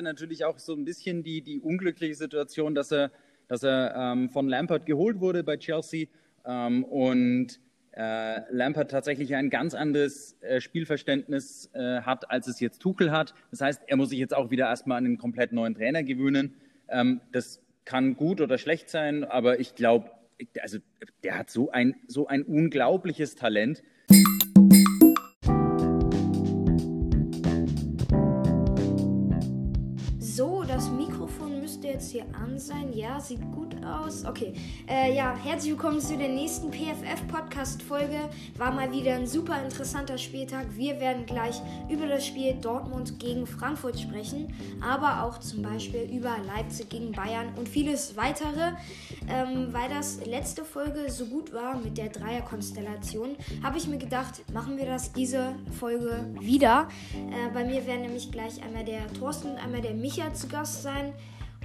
hatte natürlich auch so ein bisschen die, die unglückliche Situation, dass er, dass er ähm, von Lampard geholt wurde bei Chelsea ähm, und äh, Lampard tatsächlich ein ganz anderes äh, Spielverständnis äh, hat, als es jetzt Tuchel hat. Das heißt, er muss sich jetzt auch wieder erstmal an einen komplett neuen Trainer gewöhnen. Ähm, das kann gut oder schlecht sein, aber ich glaube, also der hat so ein, so ein unglaubliches Talent. Jetzt hier an sein. Ja, sieht gut aus. Okay. Äh, ja, herzlich willkommen zu der nächsten PFF-Podcast-Folge. War mal wieder ein super interessanter Spieltag. Wir werden gleich über das Spiel Dortmund gegen Frankfurt sprechen, aber auch zum Beispiel über Leipzig gegen Bayern und vieles weitere. Ähm, weil das letzte Folge so gut war mit der Dreierkonstellation, habe ich mir gedacht, machen wir das diese Folge wieder. Äh, bei mir werden nämlich gleich einmal der Thorsten und einmal der Micha zu Gast sein.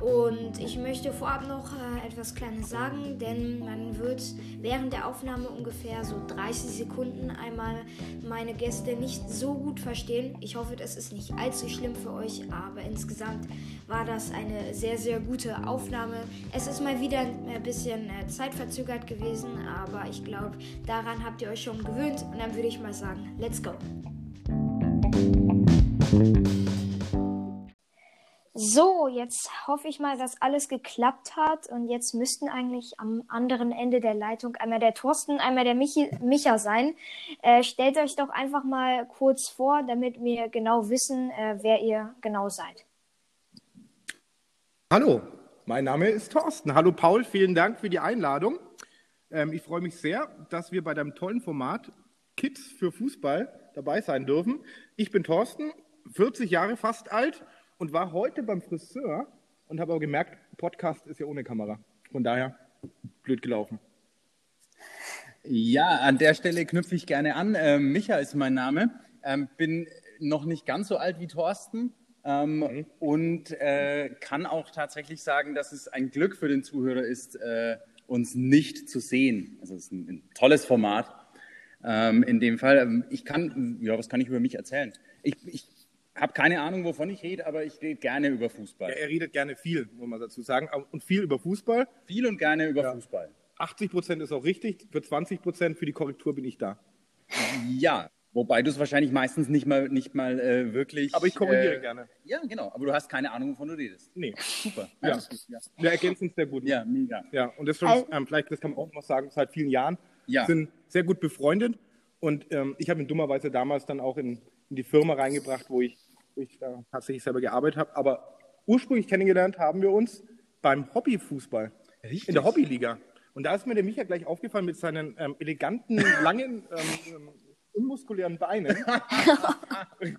Und ich möchte vorab noch äh, etwas Kleines sagen, denn man wird während der Aufnahme ungefähr so 30 Sekunden einmal meine Gäste nicht so gut verstehen. Ich hoffe, das ist nicht allzu schlimm für euch, aber insgesamt war das eine sehr, sehr gute Aufnahme. Es ist mal wieder ein bisschen äh, zeitverzögert gewesen, aber ich glaube, daran habt ihr euch schon gewöhnt. Und dann würde ich mal sagen, let's go. So, jetzt hoffe ich mal, dass alles geklappt hat und jetzt müssten eigentlich am anderen Ende der Leitung einmal der Thorsten, einmal der Michi, Micha sein. Äh, stellt euch doch einfach mal kurz vor, damit wir genau wissen, äh, wer ihr genau seid. Hallo, mein Name ist Thorsten. Hallo Paul, vielen Dank für die Einladung. Ähm, ich freue mich sehr, dass wir bei deinem tollen Format Kids für Fußball dabei sein dürfen. Ich bin Thorsten, 40 Jahre fast alt und war heute beim Friseur und habe aber gemerkt, Podcast ist ja ohne Kamera. Von daher blöd gelaufen. Ja, an der Stelle knüpfe ich gerne an. Ähm, Micha ist mein Name. Ähm, bin noch nicht ganz so alt wie Thorsten ähm, mhm. und äh, kann auch tatsächlich sagen, dass es ein Glück für den Zuhörer ist, äh, uns nicht zu sehen. Also es ist ein, ein tolles Format. Ähm, in dem Fall, ähm, ich kann, ja, was kann ich über mich erzählen? Ich, ich habe keine Ahnung, wovon ich rede, aber ich rede gerne über Fußball. Ja, er redet gerne viel, muss man dazu sagen. Und viel über Fußball. Viel und gerne über ja. Fußball. 80 Prozent ist auch richtig. Für 20 Prozent für die Korrektur bin ich da. Ja, wobei du es wahrscheinlich meistens nicht mal, nicht mal äh, wirklich. Aber ich korrigiere äh, gerne. Ja, genau. Aber du hast keine Ahnung, wovon du redest. Nee. Super. Ja. ja. ja. Wir ergänzen uns sehr gut. Ja, mega. Ja, und das schon, ähm, vielleicht, das kann man auch noch sagen, seit vielen Jahren ja. sind sehr gut befreundet. Und ähm, ich habe ihn dummerweise damals dann auch in, in die Firma reingebracht, wo ich wo ich da tatsächlich selber gearbeitet habe. Aber ursprünglich kennengelernt haben wir uns beim Hobbyfußball. Richtig. In der Hobbyliga. Und da ist mir der Micha gleich aufgefallen mit seinen ähm, eleganten, langen, ähm, unmuskulären Beinen.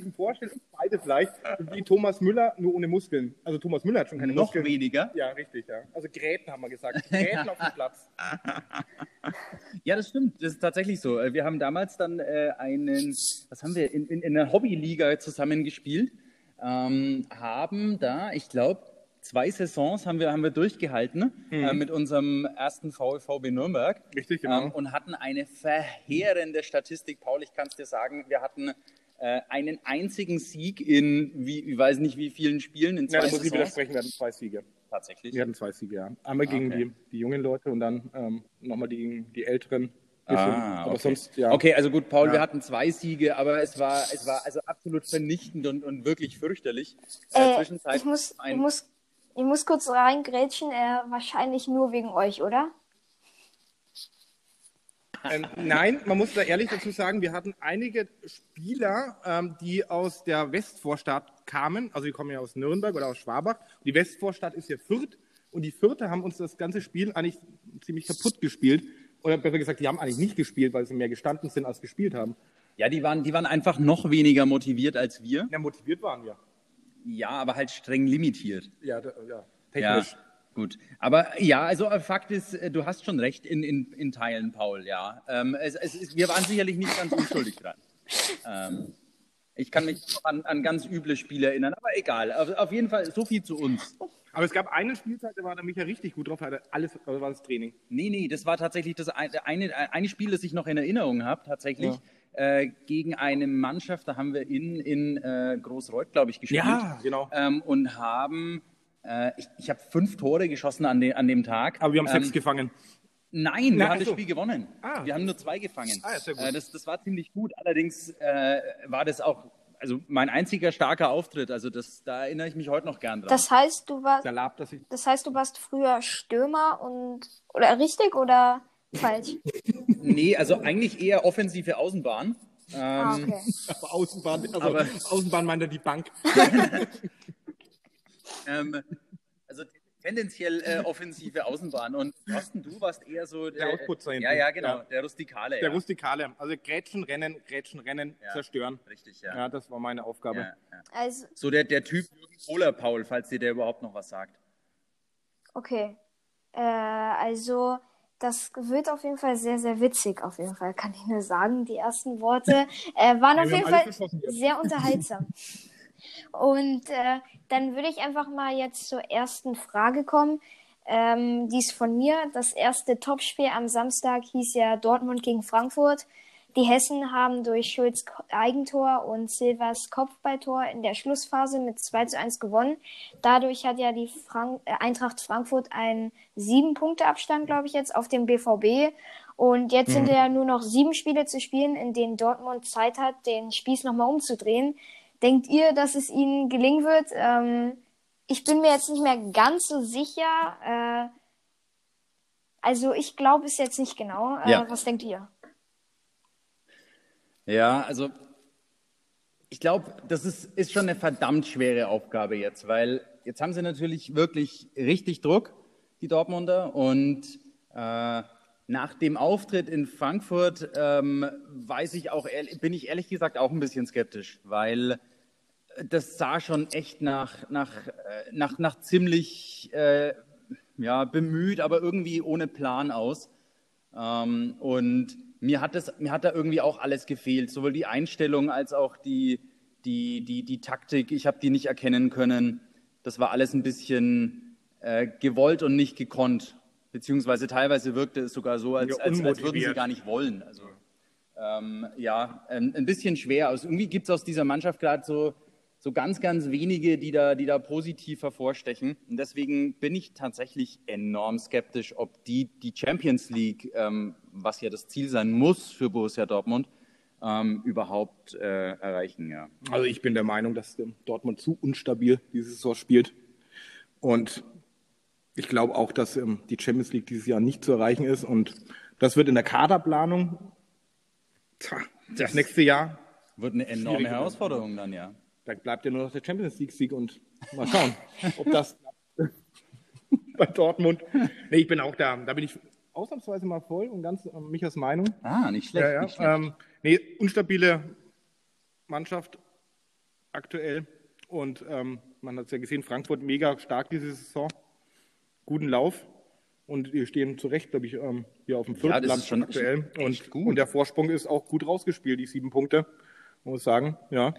sich vorstellen, beide vielleicht, wie Thomas Müller, nur ohne Muskeln. Also Thomas Müller hat schon keine Noch Muskeln. Noch weniger? Ja, richtig, ja. Also Gräten haben wir gesagt. Gräten auf dem Platz. Ja, das stimmt. Das ist tatsächlich so. Wir haben damals dann äh, einen, was haben wir, in, in, in einer Hobbyliga zusammengespielt, ähm, haben da, ich glaube, zwei Saisons haben wir, haben wir durchgehalten mhm. äh, mit unserem ersten VfB Nürnberg. Richtig, genau. Ähm, und hatten eine verheerende Statistik. Paul, ich kann es dir sagen, wir hatten äh, einen einzigen Sieg in, wie, ich weiß nicht wie vielen Spielen, in zwei ja, da muss ich widersprechen, wir hatten zwei Siege. Tatsächlich? Wir hatten zwei Siege, ja. Einmal gegen okay. die, die jungen Leute und dann ähm, nochmal gegen die Älteren. Ah, aber okay. sonst, ja. Okay, also gut, Paul, ja. wir hatten zwei Siege, aber es war, es war also absolut vernichtend und, und wirklich fürchterlich. Äh, ich, muss, ich, muss, ich muss kurz reingrätschen, äh, wahrscheinlich nur wegen euch, oder? Ähm, nein, man muss da ehrlich dazu sagen, wir hatten einige Spieler, ähm, die aus der Westvorstadt kamen. Also die kommen ja aus Nürnberg oder aus Schwabach. Die Westvorstadt ist ja Fürth. Und die Fürther haben uns das ganze Spiel eigentlich ziemlich kaputt gespielt. Oder besser gesagt, die haben eigentlich nicht gespielt, weil sie mehr gestanden sind als gespielt haben. Ja, die waren, die waren einfach noch weniger motiviert als wir. Ja, motiviert waren wir. Ja, aber halt streng limitiert. Ja, da, ja technisch. Ja. Gut, aber ja, also äh, Fakt ist, äh, du hast schon recht in, in, in Teilen, Paul, ja. Ähm, es, es ist, wir waren sicherlich nicht ganz unschuldig dran. Ähm, ich kann mich an, an ganz üble Spiele erinnern, aber egal. Auf, auf, jeden Fall so viel zu uns. Aber es gab einen Spieltag, da war der Micha richtig gut drauf, hatte alles, war das Training? Nee, nee, das war tatsächlich das eine, eine Spiel, das ich noch in Erinnerung habe, tatsächlich. Ja. äh, gegen eine Mannschaft, da haben wir in, in äh, Großreuth, glaube ich, gespielt. Ja, genau. Ähm, und haben, äh, ich, ich habe fünf Tore geschossen an, de, an dem Tag. Aber wir haben ähm, sechs gefangen. Nein, wir Na, haben das also. Spiel gewonnen. Ah. Wir haben nur zwei gefangen. Ah. Äh, das, das war ziemlich gut. Allerdings äh, war das auch also mein einziger starker Auftritt. Also das, da erinnere ich mich heute noch gern dran. Das heißt, du warst, dass ich. das heißt, du warst früher Stürmer und oder richtig oder falsch? nee, also eigentlich eher offensive Außenbahn. Ähm, Ah, okay. Aber Außenbahn, also Aber- Außenbahn meint er die Bank. ähm, also tendenziell äh, offensive Außenbahn. Und Thorsten, du warst eher so Der Ausputzer hinten. Ja, ja, genau, Ja. der Rustikale. Der ja. Rustikale. Also Grätschen, Rennen, Grätschen, Rennen, Ja. zerstören. Richtig, ja. Ja, das war meine Aufgabe. ja, ja. Also, So der, der Typ Jürgen Kohler, Paul, falls dir der überhaupt noch was sagt. okay. Äh, also, das wird auf jeden Fall sehr, sehr witzig, auf jeden Fall, kann ich nur sagen. Die ersten Worte äh, waren Ja, auf jeden Fall sehr unterhaltsam. Und äh, dann würde ich einfach mal jetzt zur ersten Frage kommen. Ähm, die ist von mir. Das erste Topspiel am Samstag hieß ja Dortmund gegen Frankfurt. Die Hessen haben durch Schulz Eigentor und Silvers Kopfballtor in der Schlussphase mit 2 zu 1 gewonnen. Dadurch hat ja die Frank äh, Eintracht Frankfurt einen sieben Punkte Abstand, glaube ich, jetzt auf dem BVB. Und jetzt sind ja nur noch sieben Spiele zu spielen, in denen Dortmund Zeit hat, den Spieß nochmal umzudrehen. Denkt ihr, dass es ihnen gelingen wird? Ähm, ich bin mir jetzt nicht mehr ganz so sicher. Äh, also ich glaube es jetzt nicht genau. Äh, Ja. Was denkt ihr? Ja, also ich glaube, das ist, ist schon eine verdammt schwere Aufgabe jetzt, weil jetzt haben sie natürlich wirklich richtig Druck, die Dortmunder. Und äh, nach dem Auftritt in Frankfurt ähm, weiß ich auch, bin ich ehrlich gesagt auch ein bisschen skeptisch, weil das sah schon echt nach, nach, äh, nach, nach ziemlich äh, ja, bemüht, aber irgendwie ohne Plan aus. Ähm, und mir hat, das, mir hat da irgendwie auch alles gefehlt, sowohl die Einstellung als auch die, die, die, die Taktik. Ich habe die nicht erkennen können. Das war alles ein bisschen äh, gewollt und nicht gekonnt. Beziehungsweise teilweise wirkte es sogar so, als, als, als würden sie gar nicht wollen. Also ähm, ja, ein, ein bisschen schwer. Also irgendwie gibt es aus dieser Mannschaft gerade so, so ganz, ganz wenige, die da, die da positiv hervorstechen. Und deswegen bin ich tatsächlich enorm skeptisch, ob die die Champions League, ähm, was ja das Ziel sein muss für Borussia Dortmund, ähm, überhaupt äh, erreichen. Ja. Also ich bin der Meinung, dass Dortmund zu unstabil diese Saison spielt. Und ich glaube auch, dass ähm, die Champions League dieses Jahr nicht zu erreichen ist. Und das wird in der Kaderplanung tja, das nächste Jahr, Wird eine enorme Herausforderung dann, ja. da bleibt ja nur noch der Champions League-Sieg und mal schauen, ob das bei Dortmund. Nee, ich bin auch da. Da bin ich ausnahmsweise mal voll und ganz ähm, Michas Meinung. Ah, nicht schlecht. Ja, ja. Nicht schlecht. Ähm, nee, unstabile Mannschaft aktuell. Und ähm, man hat es ja gesehen, Frankfurt mega stark diese Saison. Guten Lauf. Und die stehen zu Recht, glaube ich, ähm, hier auf dem vierten ist Land schon aktuell. echt Und, gut. und der Vorsprung ist auch gut rausgespielt, die sieben Punkte. Muss sagen, ja,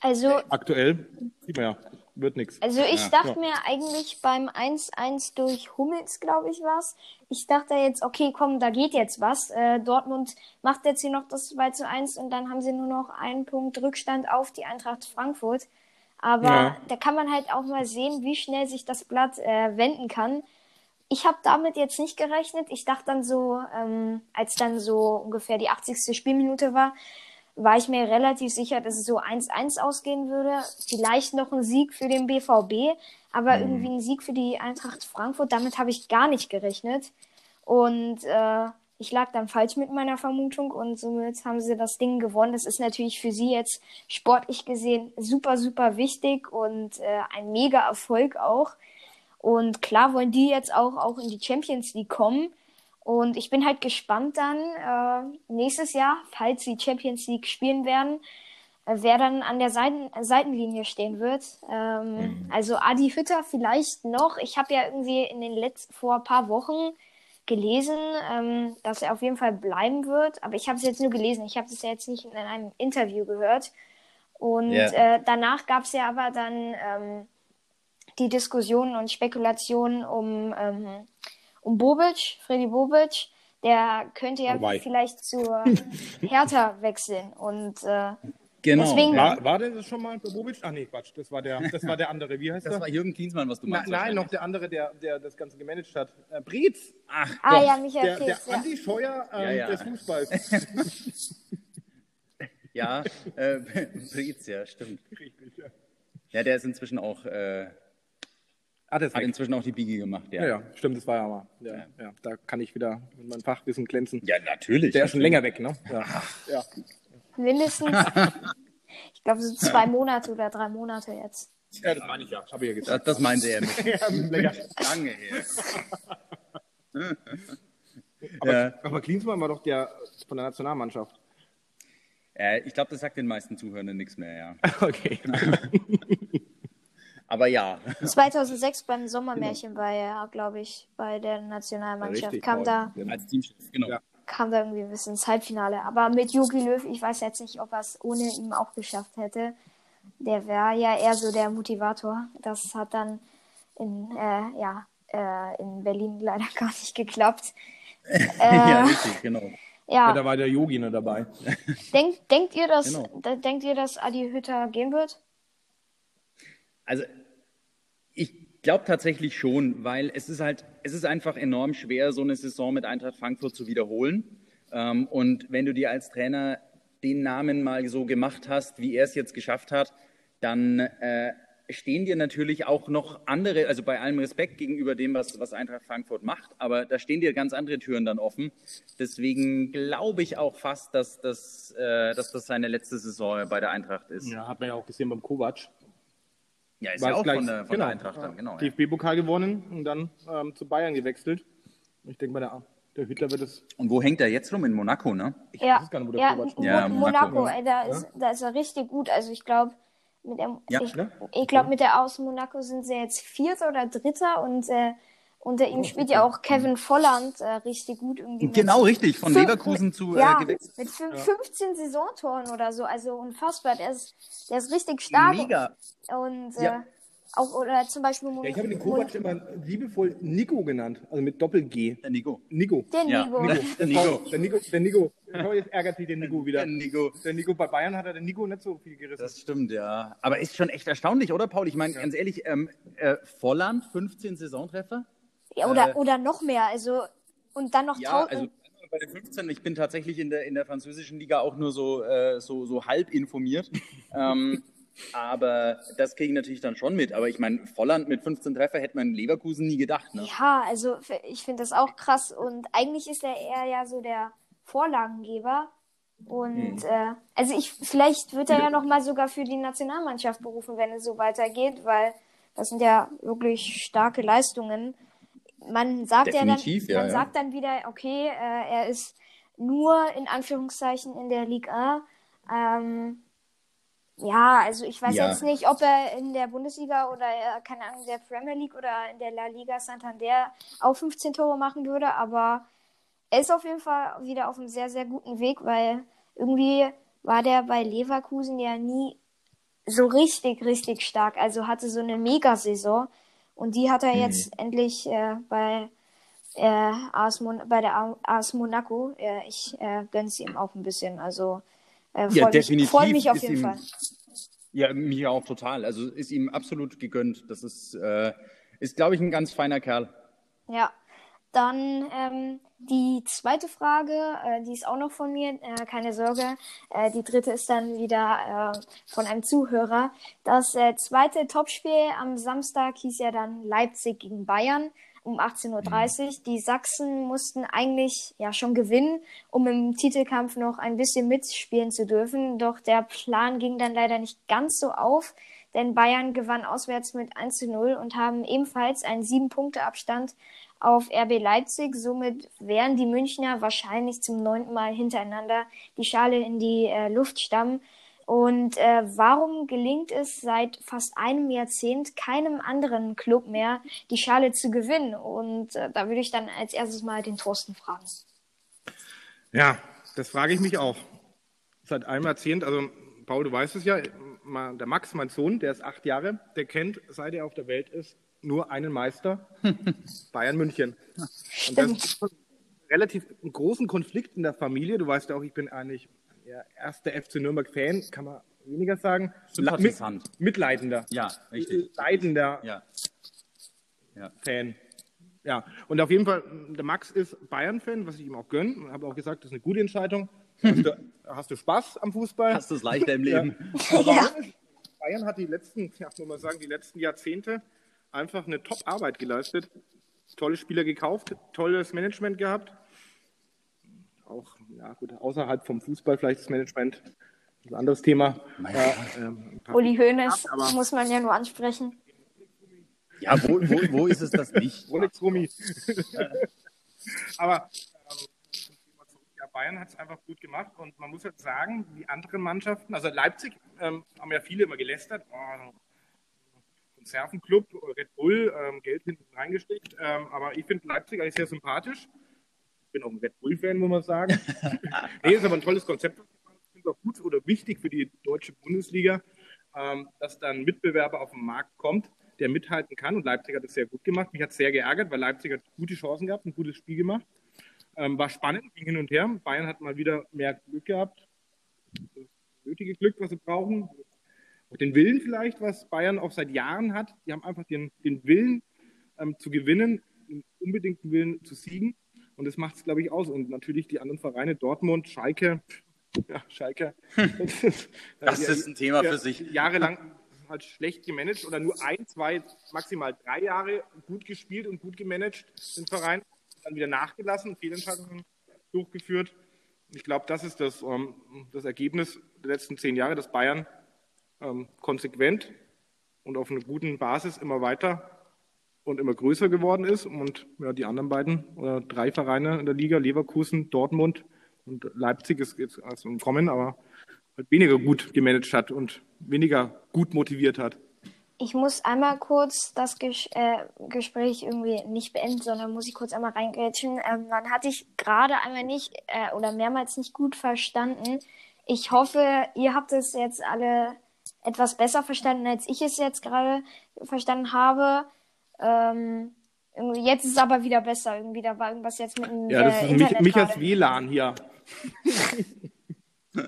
Also aktuell sieht man ja, wird nichts. Also ich Ja. dachte Ja. mir eigentlich beim 1-1 durch Hummels, glaube ich, was. Ich dachte jetzt, okay, komm, da geht jetzt was. Äh, Dortmund macht jetzt hier noch das 2 zu 1 und dann haben sie nur noch einen Punkt Rückstand auf die Eintracht Frankfurt. Aber Ja. da kann man halt auch mal sehen, wie schnell sich das Blatt äh, wenden kann. Ich habe damit jetzt nicht gerechnet. Ich dachte dann so, ähm, als dann so ungefähr die 80. Spielminute war, war ich mir relativ sicher, dass es so 1-1 ausgehen würde. Vielleicht noch ein Sieg für den BVB, aber irgendwie ein Sieg für die Eintracht Frankfurt. Damit habe ich gar nicht gerechnet. Und äh, ich lag dann falsch mit meiner Vermutung und somit haben sie das Ding gewonnen. Das ist natürlich für sie jetzt sportlich gesehen super, super wichtig und äh, ein mega Erfolg auch. Und klar wollen die jetzt auch, auch in die Champions League kommen. Und ich bin halt gespannt dann äh, nächstes Jahr, falls sie Champions League spielen werden, äh, wer dann an der Seiten Seitenlinie stehen wird. Ähm, Also Adi Hütter vielleicht noch. Ich habe ja irgendwie in den letzten vor ein paar Wochen gelesen, ähm, dass er auf jeden Fall bleiben wird. Aber ich habe es jetzt nur gelesen. Ich habe es jetzt nicht in einem Interview gehört. Und Ja. äh, danach gab es ja aber dann ähm, die Diskussionen und Spekulationen um, ähm, um Bobic, Freddy Bobic, der könnte ja Wobei. vielleicht zur Hertha wechseln. Und äh, Genau. Deswegen, war, war der das schon mal Bobic? Ach nee, Quatsch, das war der, das war der andere. Wie heißt das? Das war Jürgen Klinsmann, was du meinst. Na, nein, noch der andere, der, der das Ganze gemanagt hat. Äh, Breetz. Ach, ah, Gott. ja, Michael Der, der Andi Scheuer ähm, ja, ja. des Fußballs. ja, äh, Breetz, ja, stimmt. Richtig, ja. Ja, der ist inzwischen auch... Äh, Ah, das hat inzwischen auch die Biege gemacht, ja. Ja, ja stimmt, das war ja mal. Ja, ja. ja, da kann ich wieder mit meinem Fachwissen glänzen. Ja, natürlich. Der ist schon länger weg, ne? Ja. ja. Mindestens, ich glaube, so zwei Monate oder drei Monate jetzt. Ja, das meine ich ja. Habe ich ja gesagt. Das, das meinte er mit. ja, Lange her. aber, ja. aber Klinsmann war doch der von der Nationalmannschaft. Äh, ich glaube, das sagt den meisten Zuhörern nichts mehr, ja. Okay. Aber ja. 2006 beim Sommermärchen war er, glaube ich, bei der Nationalmannschaft. Richtig, kam da als Teamchef, genau. Ja. Kam da irgendwie bis ins Halbfinale. Aber mit Jogi Löw, ich weiß jetzt nicht, ob er es ohne ihn auch geschafft hätte. Der wäre ja eher so der Motivator. Das hat dann in, äh, ja, äh, in Berlin leider gar nicht geklappt. Äh, ja, richtig, genau. Ja. ja. da war der Yogi noch dabei. Denk, denkt, ihr, dass, genau. denkt ihr, dass Adi Hütter gehen wird? Also glaube tatsächlich schon, weil es ist halt, es ist einfach enorm schwer, so eine Saison mit Eintracht Frankfurt zu wiederholen. Ähm, und wenn du dir als Trainer den Namen mal so gemacht hast, wie er es jetzt geschafft hat, dann äh, stehen dir natürlich auch noch andere, also bei allem Respekt gegenüber dem, was, was Eintracht Frankfurt macht, aber da stehen dir ganz andere Türen dann offen. Deswegen glaube ich auch fast, dass das, äh, dass das seine letzte Saison bei der Eintracht ist. Ja, hat man ja auch gesehen beim Kovac. Ja, ist ja auch gleich, von der, von genau, der Eintracht dann, genau. DFB-Pokal ja. gewonnen und dann ähm, zu Bayern gewechselt. Ich denke mal, der, der Hitler wird es. Und wo hängt er jetzt rum? In Monaco, ne? Ich ja, weiß gar nicht, wo der ja, Kovac ja, Monaco, Monaco ey, da, ist, da ist er richtig gut. Also ich glaube, mit der, ja, ich, ich glaube, mit der aus Monaco sind sie jetzt Vierter oder Dritter und äh, unter ihm oh, spielt ja auch Kevin Volland äh, richtig gut. Irgendwie genau, richtig. Von Leverkusen zu äh, ja, gewechselt. Mit 15 ja. Saisontoren oder so. Also unfassbar. Der ist, der ist richtig stark. Mega. Und äh, ja. auch, oder zum Beispiel. Ja, ich habe den Kovac immer liebevoll Nico genannt. Also mit Doppel-G. Der Nico. Nico. Der Nico. Nico. Der Nico. Der Nico. Der Nico. Jetzt ärgert sich der Nico wieder. Der Nico. Der Nico. Bei Bayern hat er den Nico nicht so viel gerissen. Das stimmt, ja. Aber ist schon echt erstaunlich, oder, Paul? Ich meine, ganz ehrlich, ähm, äh, Volland, 15 Saisontreffer? Ja, oder, äh, oder noch mehr. Also, und dann noch ja, also bei den 15, ich bin tatsächlich in der, in der französischen Liga auch nur so, äh, so, so halb informiert. ähm, aber das kriege ich natürlich dann schon mit. Aber ich meine, Volland mit 15 Treffer hätte man in Leverkusen nie gedacht. Ne? Ja, also ich finde das auch krass. Und eigentlich ist er eher ja so der Vorlagengeber. Und hm. äh, also ich vielleicht wird er ja noch mal sogar für die Nationalmannschaft berufen, wenn es so weitergeht, weil das sind ja wirklich starke Leistungen man sagt Definitiv, ja dann, man ja. sagt dann wieder, okay, äh, er ist nur in Anführungszeichen in der Liga Ähm, ja, also ich weiß ja. jetzt nicht, ob er in der Bundesliga oder äh, keine Ahnung, der Premier League oder in der La Liga Santander auch 15 Tore machen würde, aber er ist auf jeden Fall wieder auf einem sehr, sehr guten Weg, weil irgendwie war der bei Leverkusen ja nie so richtig, richtig stark. Also hatte so eine Megasaison. Und die hat er mhm. jetzt endlich äh, bei, äh, AS Mon bei der AS Monaco. Äh, ich äh, gönne sie ihm auch ein bisschen. Also äh, freue ja, mich, freu mich auf jeden ihm, Fall. Ja, mich auch total. Also ist ihm absolut gegönnt. Das ist, äh, ist glaube ich, ein ganz feiner Kerl. Ja, dann ähm, die zweite Frage, äh, die ist auch noch von mir, äh, keine Sorge. Äh, die dritte ist dann wieder äh, von einem Zuhörer. Das äh, zweite Topspiel am Samstag hieß ja dann Leipzig gegen Bayern um 18.30 Uhr. Mhm. Die Sachsen mussten eigentlich ja schon gewinnen, um im Titelkampf noch ein bisschen mitspielen zu dürfen. Doch der Plan ging dann leider nicht ganz so auf, denn Bayern gewann auswärts mit 1 zu 0 und haben ebenfalls einen sieben Punkte Abstand auf RB Leipzig. Somit werden die Münchner wahrscheinlich zum neunten Mal hintereinander die Schale in die äh, Luft stammen. Und äh, warum gelingt es seit fast einem Jahrzehnt keinem anderen Club mehr, die Schale zu gewinnen? Und äh, da würde ich dann als erstes mal den Thorsten fragen. Ja, das frage ich mich auch. Seit einem Jahrzehnt, also Paul, du weißt es ja, der Max, mein Sohn, der ist acht Jahre, der kennt, seit er auf der Welt ist, nur einen Meister, Bayern München. Und das, relativ großen Konflikt in der Familie. Du weißt ja auch, ich bin eigentlich der erste FC Nürnberg-Fan, kann man weniger sagen. Sympathisant. Mit, mitleidender. Ja, richtig. Leidender ja. Ja. Fan. Ja, und auf jeden Fall, der Max ist Bayern-Fan, was ich ihm auch gönne. Ich habe auch gesagt, das ist eine gute Entscheidung. Hast du, hast du Spaß am Fußball? Hast du es leichter im Leben? Ja. ja. Bayern hat die letzten, ja, muss man sagen, die letzten Jahrzehnte einfach eine Top-Arbeit geleistet. Tolle Spieler gekauft, tolles Management gehabt. Auch, ja gut, außerhalb vom Fußball vielleicht das Management. Ein anderes Thema. Ja, ähm, Uli Hoeneß muss man ja nur ansprechen. Ja, wo, wo, wo ist es das nicht? Rolex Rumi. Aber Bayern hat es einfach gut gemacht und man muss jetzt sagen, die anderen Mannschaften, also Leipzig ähm, haben ja viele immer gelästert, oh, Konservenclub, Red Bull, ähm, Geld hinten reingesteckt, ähm, aber ich finde Leipzig eigentlich sehr sympathisch. Ich bin auch ein Red Bull-Fan, muss man sagen. nee, ist aber ein tolles Konzept. Ich finde es auch gut oder wichtig für die deutsche Bundesliga, ähm, dass dann ein Mitbewerber auf den Markt kommt, der mithalten kann. Und Leipzig hat es sehr gut gemacht. Mich hat es sehr geärgert, weil Leipzig hat gute Chancen gehabt, ein gutes Spiel gemacht. Ähm, war spannend, ging hin und her. Bayern hat mal wieder mehr Glück gehabt. Das nötige Glück, was sie brauchen. Auch den Willen vielleicht, was Bayern auch seit Jahren hat. Die haben einfach den, den Willen ähm, zu gewinnen, den unbedingten Willen zu siegen. Und das macht es, glaube ich, aus. Und natürlich die anderen Vereine, Dortmund, Schalke, ja, Schalke. das ist ein Thema für sich. Jahrelang halt schlecht gemanagt oder nur ein, zwei, maximal drei Jahre gut gespielt und gut gemanagt, den Verein. Dann wieder nachgelassen, Fehlentscheidungen durchgeführt. Ich glaube, das ist das, ähm, das Ergebnis der letzten zehn Jahre, dass Bayern ähm, konsequent und auf einer guten Basis immer weiter und immer größer geworden ist. Und ja, die anderen beiden oder drei Vereine in der Liga, Leverkusen, Dortmund und Leipzig ist jetzt also im Kommen, aber halt weniger gut gemanagt hat und weniger gut motiviert hat. Ich muss einmal kurz das Ges äh, Gespräch irgendwie nicht beenden, sondern muss ich kurz einmal reingrätschen. Ähm, dann hatte ich gerade einmal nicht äh, oder mehrmals nicht gut verstanden. Ich hoffe, ihr habt es jetzt alle etwas besser verstanden, als ich es jetzt gerade verstanden habe. Ähm, jetzt ist es aber wieder besser. Irgendwie, da war irgendwas jetzt mit dem Ja, das äh, ist Internet mich, Michas WLAN hier.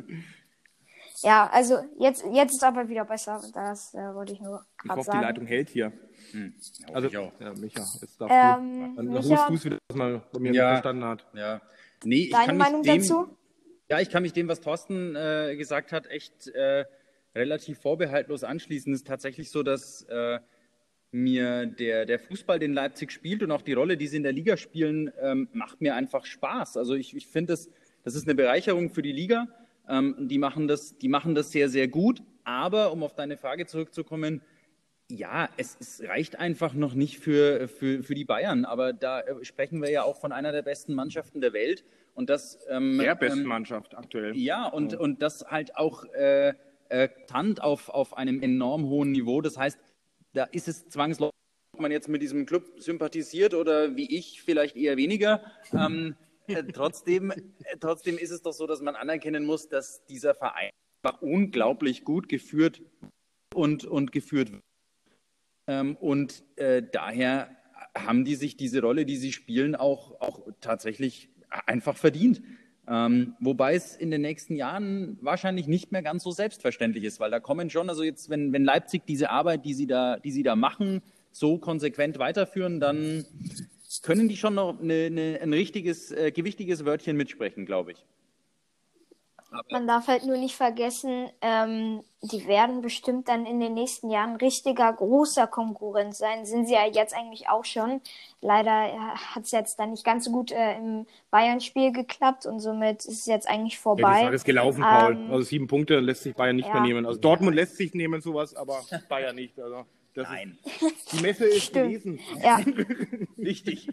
Ja, also jetzt, jetzt ist aber wieder besser. Das äh, wollte ich nur gerade sagen. die Leitung hält hier. Hm. Ja, also, ich auch. Ja, Micha, jetzt darfst ähm, du. Dann Micha, hust du wieder, was man bei mir ja, verstanden hat. Ja. Nee, Deine Meinung dem, dazu? Ja, ich kann mich dem, was Thorsten äh, gesagt hat, echt äh, relativ vorbehaltlos anschließen. Es ist tatsächlich so, dass äh, mir der, der Fußball, den Leipzig spielt und auch die Rolle, die sie in der Liga spielen, ähm, macht mir einfach Spaß. Also ich, ich finde, das, das ist eine Bereicherung für die Liga. Ähm, die, machen das, die machen das sehr, sehr gut. Aber um auf deine Frage zurückzukommen, ja, es, es, reicht einfach noch nicht für, für, für die Bayern. Aber da äh, sprechen wir ja auch von einer der besten Mannschaften der Welt. Und das, ähm, der besten ähm, Mannschaft aktuell. Ja, und, und das halt auch äh, äh, tant auf, auf einem enorm hohen Niveau. Das heißt, da ist es zwangsläufig, ob man jetzt mit diesem Club sympathisiert oder wie ich vielleicht eher weniger. Ähm, äh, trotzdem, äh, trotzdem ist es doch so, dass man anerkennen muss, dass dieser Verein unglaublich gut geführt und, und geführt wird. Ähm, und äh, daher haben die sich diese Rolle, die sie spielen, auch, auch tatsächlich einfach verdient. Ähm, wobei es in den nächsten Jahren wahrscheinlich nicht mehr ganz so selbstverständlich ist, weil da kommen schon, also jetzt, wenn, wenn Leipzig diese Arbeit, die sie da, die sie da machen, so konsequent weiterführen, dann können die schon noch eine, eine, ein richtiges, äh, gewichtiges Wörtchen mitsprechen, glaube ich. Aber Man darf halt nur nicht vergessen, ähm, die werden bestimmt dann in den nächsten Jahren richtiger großer Konkurrent sein. Sind sie ja jetzt eigentlich auch schon. Leider äh, hat es jetzt dann nicht ganz so gut äh, im Bayern-Spiel geklappt und somit ist es jetzt eigentlich vorbei. Ja, die Sache ist gelaufen, Paul. Ähm, also sieben Punkte lässt sich Bayern nicht ja. mehr nehmen. Also Dortmund lässt sich nehmen sowas, aber Bayern nicht. Also. Das Nein. Ist, die Messe ist Stimmt. gewesen. Ja. Richtig.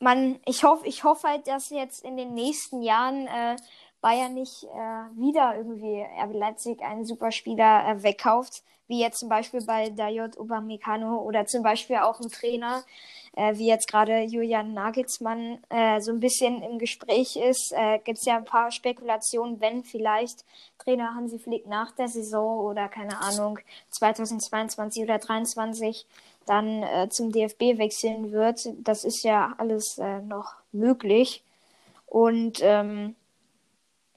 Man, ich hoffe, ich hoffe halt, dass jetzt in den nächsten Jahren äh, Bayern nicht äh, wieder irgendwie RB Leipzig einen Superspieler äh, wegkauft, wie jetzt zum Beispiel bei Dayot Upamecano oder zum Beispiel auch ein Trainer, äh, wie jetzt gerade Julian Nagelsmann äh, so ein bisschen im Gespräch ist, äh, gibt es ja ein paar Spekulationen, wenn vielleicht Trainer Hansi Flick nach der Saison oder keine Ahnung 2022 oder 2023 dann äh, zum DFB wechseln wird. Das ist ja alles äh, noch möglich. Und ähm,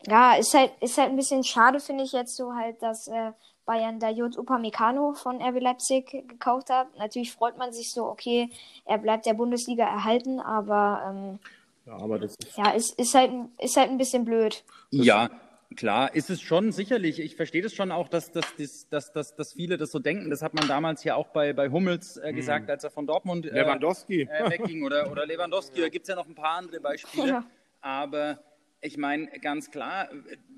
ja, ist halt, ist halt ein bisschen schade, finde ich jetzt so halt, dass äh, Bayern Dayot Upamecano von RB Leipzig gekauft hat. Natürlich freut man sich so, okay, er bleibt der Bundesliga erhalten, aber ähm, ja, aber das ist, ja, ist, ist, halt, ist halt ein bisschen blöd. Ja, Klar, ist es schon, sicherlich. Ich verstehe das schon auch, dass, dass, dass, dass, dass, dass viele das so denken. Das hat man damals ja auch bei, bei Hummels äh, gesagt, mhm. als er von Dortmund äh, Lewandowski. Äh, wegging oder, oder Lewandowski. Da gibt es ja noch ein paar andere Beispiele. Ja. Aber ich meine, ganz klar,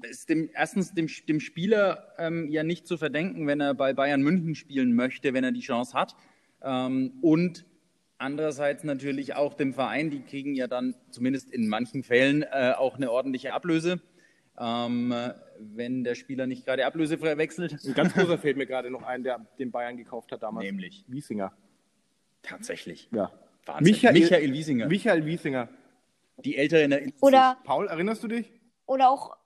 ist dem, erstens dem, dem Spieler ähm, ja nicht zu verdenken, wenn er bei Bayern München spielen möchte, wenn er die Chance hat. Ähm, und andererseits natürlich auch dem Verein, die kriegen ja dann zumindest in manchen Fällen äh, auch eine ordentliche Ablöse ähm, wenn der Spieler nicht gerade ablösefrei wechselt. Ein ganz großer fällt mir gerade noch ein, der den Bayern gekauft hat damals. Nämlich Wiesinger. Tatsächlich. Ja. Wahnsinn. Michael, Michael Wiesinger. Michael Wiesinger. Die Ältere in der Oder Paul, erinnerst du dich? Oder auch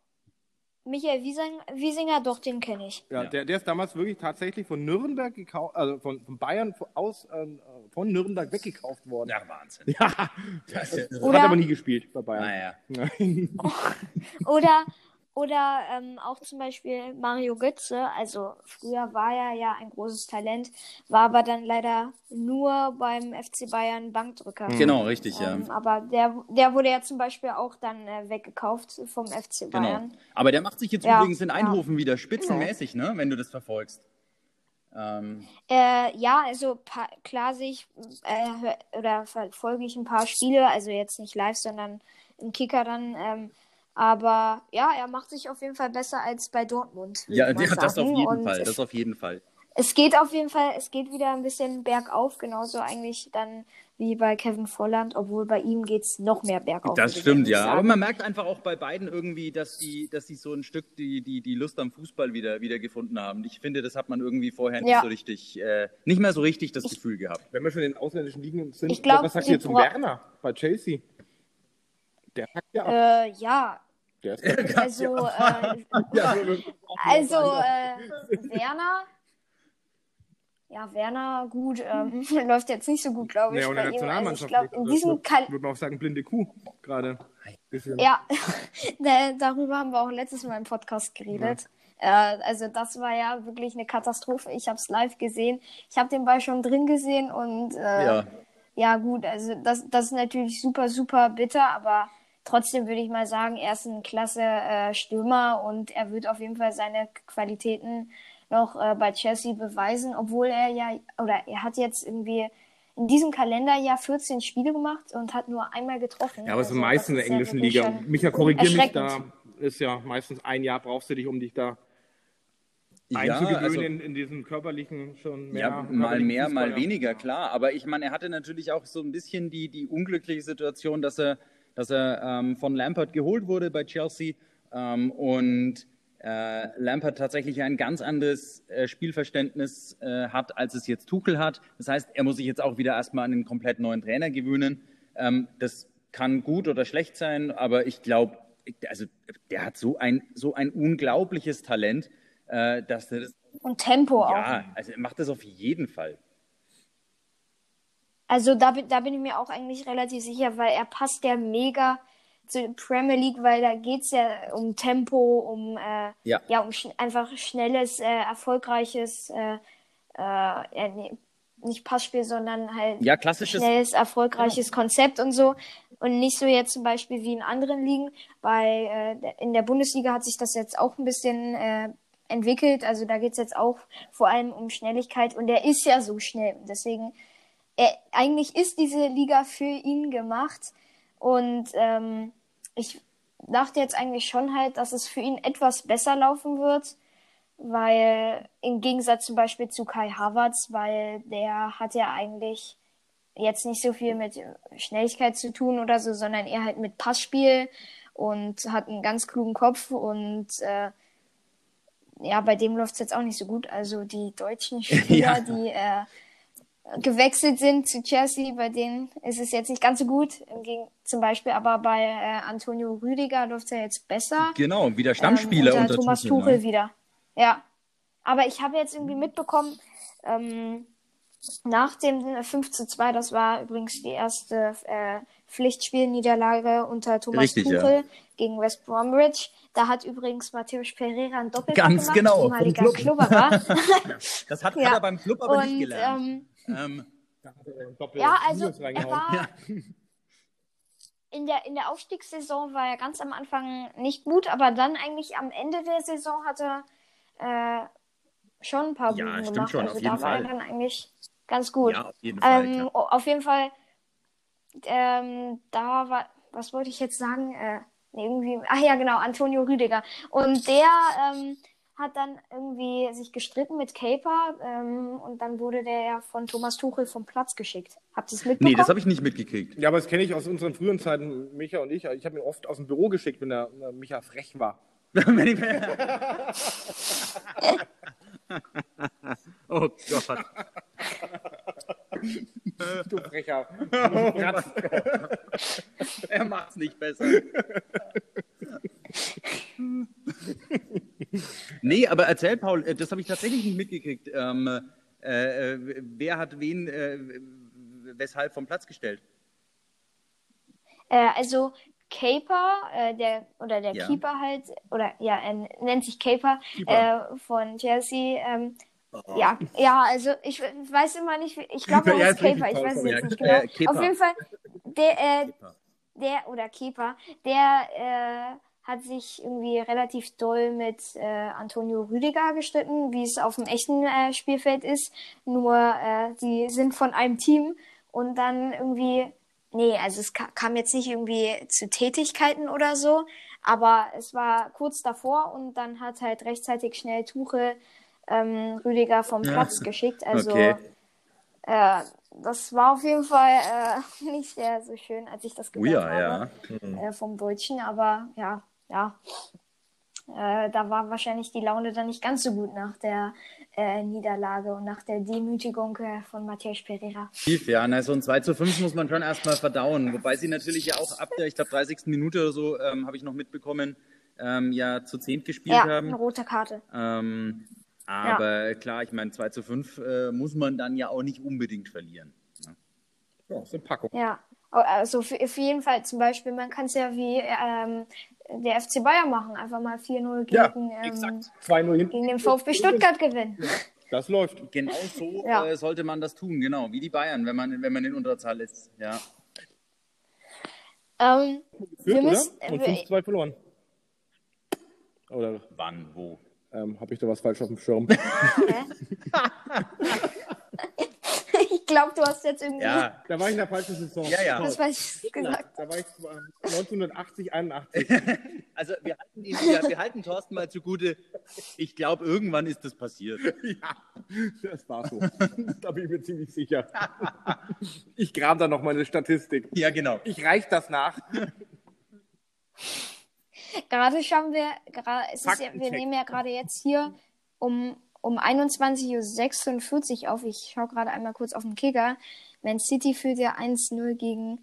Michael Wiesinger, doch, den kenne ich. Ja, ja, Der, der ist damals wirklich tatsächlich von Nürnberg gekauft, also von, von Bayern aus äh, von Nürnberg weggekauft worden. Ja, Wahnsinn. Ja, das, das Oder, hat aber nie gespielt bei Bayern. Naja. Oder oder ähm, auch zum Beispiel Mario Götze. Also früher war er ja ein großes Talent, war aber dann leider nur beim FC Bayern Bankdrücker. Mhm. Genau, richtig, ähm, ja. Aber der, der wurde ja zum Beispiel auch dann äh, weggekauft vom FC genau. Bayern. Genau. Aber der macht sich jetzt ja, übrigens in Eindhoven ja. wieder spitzenmäßig, ne? Wenn du das verfolgst. Ähm. Äh, ja, also klar sehe ich äh, oder verfolge ich ein paar Spiele, also jetzt nicht live, sondern im Kicker dann. Ähm, aber ja, er macht sich auf jeden Fall besser als bei Dortmund. Ja, ja das auf jeden Und Fall. Das auf jeden Fall. Es geht auf jeden Fall, es geht wieder ein bisschen bergauf, genauso eigentlich dann wie bei Kevin Volland, obwohl bei ihm geht es noch mehr bergauf. Das stimmt, ja. Aber man merkt einfach auch bei beiden irgendwie, dass die, dass die so ein Stück die, die, die Lust am Fußball wieder, wieder gefunden haben. Ich finde, das hat man irgendwie vorher nicht ja. so richtig, äh, nicht mehr so richtig das ich, Gefühl gehabt. Wenn wir schon in den ausländischen Ligen sind, ich glaub, was sagt ihr zum Werner bei Chelsea? Der packt ja ab. Äh, ja, der ist also, äh, also äh, Werner. Ja, Werner, gut, ähm, läuft jetzt nicht so gut, glaube ich. Ja, und der Nationalmannschaft. Also ich glaube, in diesem Kal Würde man auch sagen, blinde Kuh gerade. Ja, darüber haben wir auch letztes Mal im Podcast geredet. Ja. Äh, also das war ja wirklich eine Katastrophe. Ich habe es live gesehen. Ich habe den Ball schon drin gesehen und äh, ja. ja gut, also das, das ist natürlich super, super bitter, aber Trotzdem würde ich mal sagen, er ist ein klasse äh, Stürmer und er wird auf jeden Fall seine Qualitäten noch äh, bei Chelsea beweisen, obwohl er ja, oder er hat jetzt irgendwie in diesem Kalenderjahr 14 Spiele gemacht und hat nur einmal getroffen. Ja, aber also, so meistens in der englischen Liga. Micha, korrigiere mich, da ist ja meistens ein Jahr brauchst du dich, um dich da ja, einzugewöhnen also, in, in diesem körperlichen schon mehr. Ja, mal mehr, Fußball, mal weniger, klar. Aber ich meine, er hatte natürlich auch so ein bisschen die, die unglückliche Situation, dass er dass er ähm, von Lampard geholt wurde bei Chelsea ähm, und äh, Lampard tatsächlich ein ganz anderes äh, Spielverständnis äh, hat, als es jetzt Tuchel hat. Das heißt, er muss sich jetzt auch wieder erstmal an einen komplett neuen Trainer gewöhnen. Ähm, das kann gut oder schlecht sein, aber ich glaube, also der hat so ein, so ein unglaubliches Talent, äh, dass er das. Und Tempo ja, auch. Ja, also er macht das auf jeden Fall. Also da, da bin ich mir auch eigentlich relativ sicher, weil er passt ja mega zur Premier League, weil da geht es ja um Tempo, um, äh, ja. ja. um sch einfach schnelles, äh, erfolgreiches, äh, äh, ja, nee, nicht Passspiel, sondern halt ja, klassisches, schnelles, erfolgreiches Konzept und so. Und nicht so jetzt zum Beispiel wie in anderen Ligen. Bei, äh, in der Bundesliga hat sich das jetzt auch ein bisschen äh, entwickelt. Also da geht es jetzt auch vor allem um Schnelligkeit und er ist ja so schnell. Deswegen er, eigentlich ist diese Liga für ihn gemacht. Und ähm, ich dachte jetzt eigentlich schon halt, dass es für ihn etwas besser laufen wird, weil im Gegensatz zum Beispiel zu Kai Havertz, weil der hat ja eigentlich jetzt nicht so viel mit Schnelligkeit zu tun oder so, sondern eher halt mit Passspiel und hat einen ganz klugen Kopf und äh, ja, bei dem läuft es jetzt auch nicht so gut. Also die deutschen Spieler, ja. die äh, gewechselt sind zu Chelsea, bei denen ist es jetzt nicht ganz so gut. zum Beispiel aber bei äh, Antonio Rüdiger läuft es ja jetzt besser. Genau, wieder Stammspieler ähm, unter, unter Thomas Tuchel, ne? wieder. Ja. Aber ich habe jetzt irgendwie mitbekommen, ähm, nach dem 5 zu 2, das war übrigens die erste äh, Pflichtspielniederlage unter Thomas Richtig, Tuchel ja. gegen West Bromwich. Da hat übrigens Matthäus Pereira ein Doppelpack Ganz gemacht, genau, ehemaliger. Klubberer. das hat, ja. hat er beim Club aber Und, nicht gelernt. Ähm, ähm, ja, also er war ja. in der, in der Aufstiegssaison war er ganz am Anfang nicht gut, aber dann eigentlich am Ende der Saison hat er äh, schon ein paar ja, Buden gemacht. Schon, also da war Fall. er dann eigentlich ganz gut. Ja, auf jeden Fall. Ähm, auf jeden Fall, ähm, da war, was wollte ich jetzt sagen? Äh, irgendwie, ach ja, genau, Antonio Rüdiger. Und der ähm, hat dann irgendwie sich gestritten mit Caper ähm, und dann wurde der ja von Thomas Tuchel vom Platz geschickt. Habt ihr es mitbekommen? Nee, das habe ich nicht mitgekriegt. Ja, aber das kenne ich aus unseren früheren Zeiten, Micha und ich. Ich habe ihn oft aus dem Büro geschickt, wenn der, der Micha frech war. oh Gott. du Frecher. er macht's nicht besser. nee, aber erzähl, Paul, äh, das habe ich tatsächlich nicht mitgekriegt. Ähm, äh, äh, wer hat wen äh, weshalb vom Platz gestellt? Äh, also Caper, äh, der oder der ja. Keeper halt, oder ja, er nennt sich Caper von Chelsea. Ähm, Oh. Ja, ja, also ich weiß immer nicht, ich glaube, er ist Caper, ich weiß es jetzt nicht genau. Auf jeden Fall, der, äh, der oder Keeper, der hat sich irgendwie relativ doll mit äh, Antonio Rüdiger gestritten, wie es auf dem echten äh, Spielfeld ist. Nur äh, die sind von einem Team und dann irgendwie, nee, also es kam jetzt nicht irgendwie zu Tätigkeiten oder so, aber es war kurz davor und dann hat halt rechtzeitig schnell Tuche ähm, Rüdiger vom Platz geschickt. Also okay. äh, das war auf jeden Fall äh, nicht sehr so schön, als ich das gehört oh ja, habe ja. Mhm. Äh, vom Deutschen, aber ja, ja, äh, da war wahrscheinlich die Laune dann nicht ganz so gut nach der äh, Niederlage und nach der Demütigung äh, von Matthias Pereira. Tief, ja, na, so ein 2 zu 5 muss man schon erstmal verdauen. Wobei sie natürlich ja auch ab der, ich glaube, 30. Minute oder so, ähm, habe ich noch mitbekommen, ähm, ja zu 10 gespielt ja, haben. eine rote Karte. Ähm, aber ja. klar, ich meine, 2 zu 5 äh, muss man dann ja auch nicht unbedingt verlieren. Ne? Ja, ist eine Packung. Ja, also für, für jeden Fall zum Beispiel, man kann es ja wie ähm, der FC Bayern machen. Einfach mal 4-0 gegen, ja, ähm, gegen den VfB Stuttgart gewinnen. Das läuft. Genau so ja. äh, sollte man das tun, genau, wie die Bayern, wenn man, wenn man in Unterzahl ist. Ja. Ähm, wir müssen, Und 5-2 verloren. Oder? Wann, wo? Ähm, Habe ich da was falsch auf dem Schirm? glaube, du hast jetzt irgendwie. Ja, da war ich in der falschen Saison. Ja, ja. Das weiß ich gesagt. Da war ich 1980, 81. also, wir halten, ihn, wir, wir halten Thorsten mal zugute. Ich glaube, irgendwann ist das passiert. ja, das war so. da bin ich mir ziemlich sicher. ich grabe da noch mal eine Statistik. Ja, genau. Ich reiche das nach. Gerade schauen wir, gerade, es ist ja, wir nehmen ja gerade jetzt hier um um 21.46 Uhr auf. Ich schaue gerade einmal kurz auf den Kicker. Man City führt ja 1-0 gegen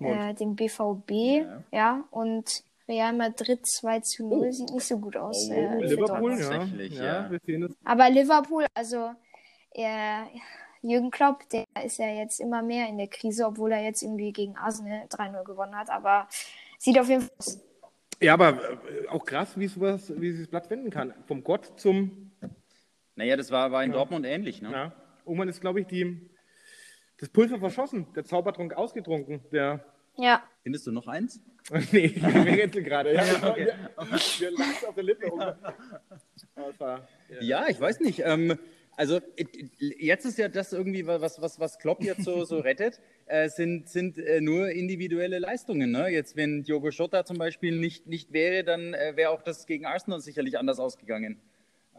äh, den BVB. Ja. ja. und Real Madrid 2 zu 0 oh. sieht nicht so gut aus. Oh, äh, Liverpool, ja. ja. ja. Aber Liverpool, also äh, Jürgen Klopp, der ist ja jetzt immer mehr in der Krise, obwohl er jetzt irgendwie gegen Arsenal 3-0 gewonnen hat. Aber sieht auf jeden Fall aus. Ja, aber äh, auch krass, wie sowas, wie sich das Blatt wenden kann. Vom Gott zum naja, das war, war in ja. Dortmund ähnlich. Ne? Ja. Irgendwann ist, glaube ich, die, das Pulver verschossen, der Zaubertrunk ausgetrunken. Der ja. Findest du noch eins? nee, ich rätsel gerade. Ja, okay. Wir lagen auf der Lippe. War, ja. ja. ich weiß nicht. Ähm, also jetzt ist ja das irgendwie, was, was, was Klopp jetzt so, so rettet, äh, sind, sind äh, nur individuelle Leistungen. Ne? Jetzt, wenn Diogo Jota zum Beispiel nicht, nicht wäre, dann äh, wäre auch das gegen Arsenal sicherlich anders ausgegangen.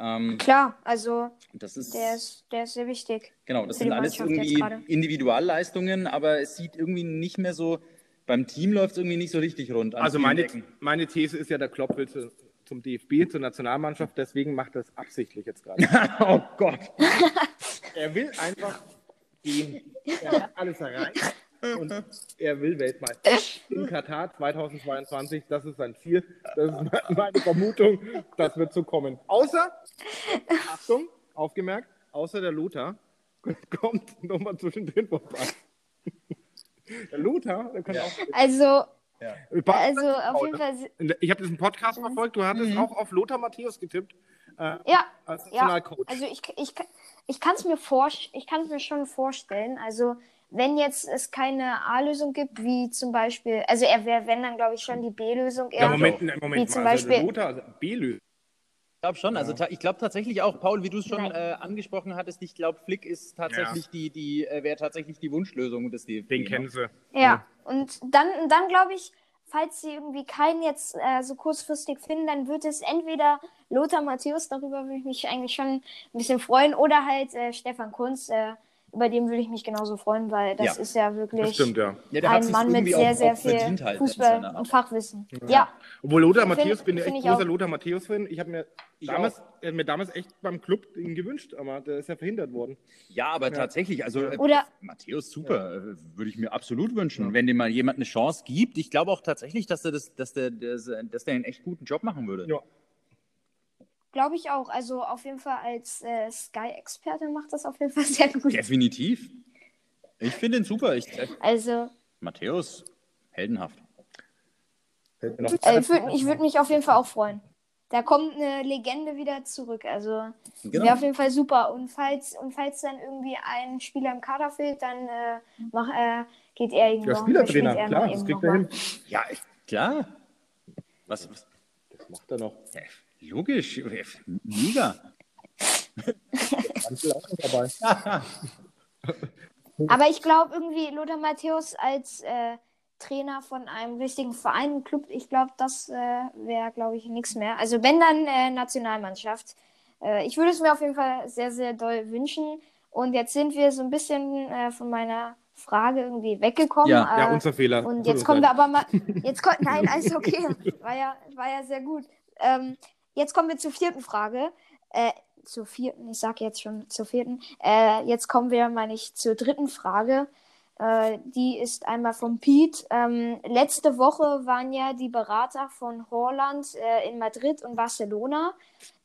Ähm, Klar, also das ist, der, ist, der ist sehr wichtig. Genau, das sind alles irgendwie Individualleistungen, aber es sieht irgendwie nicht mehr so, beim Team läuft es irgendwie nicht so richtig rund. Also meine, meine These ist ja, der Klopp will zu, zum DFB, zur Nationalmannschaft, deswegen macht er es absichtlich jetzt gerade. oh Gott. er will einfach gehen. Er hat alles erreicht und er will Weltmeister. In Katar 2022, das ist sein Ziel. Das ist meine Vermutung, das wird so kommen. Außer, Achtung, aufgemerkt, außer der Lothar, kommt nochmal zwischendrin vorbei. Der Lothar, der kann ja. auch. Also, ja. also auf jeden Fall. Ich habe diesen Podcast verfolgt, du hattest mhm. auch auf Lothar Matthäus getippt. Äh, ja, als ja. also ich, ich, ich kann es mir, mir schon vorstellen. Also, wenn jetzt es keine A-Lösung gibt, wie zum Beispiel, also er wäre, wenn dann, glaube ich, schon die B-Lösung. Ja, Moment, Moment, wie zum also Beispiel, Lothar, also B-Lösung. Ich glaube schon. Also ich glaube tatsächlich auch, Paul, wie du es schon äh, angesprochen hattest, ich glaube, Flick ist tatsächlich ja. die, die äh, wäre tatsächlich die Wunschlösung des DFB. Den kennen sie. Ja, ja. und dann, dann glaube ich, falls sie irgendwie keinen jetzt äh, so kurzfristig finden, dann wird es entweder Lothar Matthäus, darüber würde ich mich eigentlich schon ein bisschen freuen, oder halt äh, Stefan Kunz, äh, über den würde ich mich genauso freuen, weil das ja. ist ja wirklich stimmt, ja. Ja, ein Mann mit sehr, sehr viel halt Fußball und Fachwissen. Ja. Obwohl Lothar Matthäus, bin ich echt großer Lothar Matthäus-Fan. Ich habe mir, damals, mir damals echt beim Club ihn gewünscht, aber der ist ja verhindert worden. Ja, aber tatsächlich, also äh, Oder, Matthäus, super, äh, würde ich mir absolut wünschen, wenn dem mal jemand eine Chance gibt. Ich glaube auch tatsächlich, dass der, das, dass der, dass der einen echt guten Job machen würde. Ja. Glaube ich auch. Also auf jeden Fall als äh, Sky-Experte macht das auf jeden Fall sehr gut. Definitiv. Ich finde ihn super. Ich, äh, also. Matthäus, heldenhaft. Äh, ich würde würd mich auf jeden Fall auch freuen. Da kommt eine Legende wieder zurück. Also genau. wäre auf jeden Fall super. Und falls, und falls dann irgendwie ein Spieler im Kader fehlt, dann äh, mach, äh, geht er irgendwo. Ja, Spielertrainer, klar, das kriegt er hin. Ja, klar. Was, was? Das macht er noch. Ja. Logisch, mega. Aber ich glaube irgendwie, Lothar Matthäus als äh, Trainer von einem richtigen Verein, Club, ich glaube, das äh, wäre, glaube ich, nichts mehr. Also wenn dann äh, Nationalmannschaft. Äh, ich würde es mir auf jeden Fall sehr, sehr doll wünschen. Und jetzt sind wir so ein bisschen äh, von meiner Frage irgendwie weggekommen. Ja, ja unser Fehler. Und jetzt kommen wir aber mal. Jetzt kommt, nein, alles okay. War ja, war ja sehr gut. Ähm, Jetzt kommen wir zur vierten Frage. Äh, zur vierten, ich sage jetzt schon zur vierten. Äh, jetzt kommen wir, meine ich, zur dritten Frage. Äh, die ist einmal von Pete. Ähm, letzte Woche waren ja die Berater von Holland äh, in Madrid und Barcelona.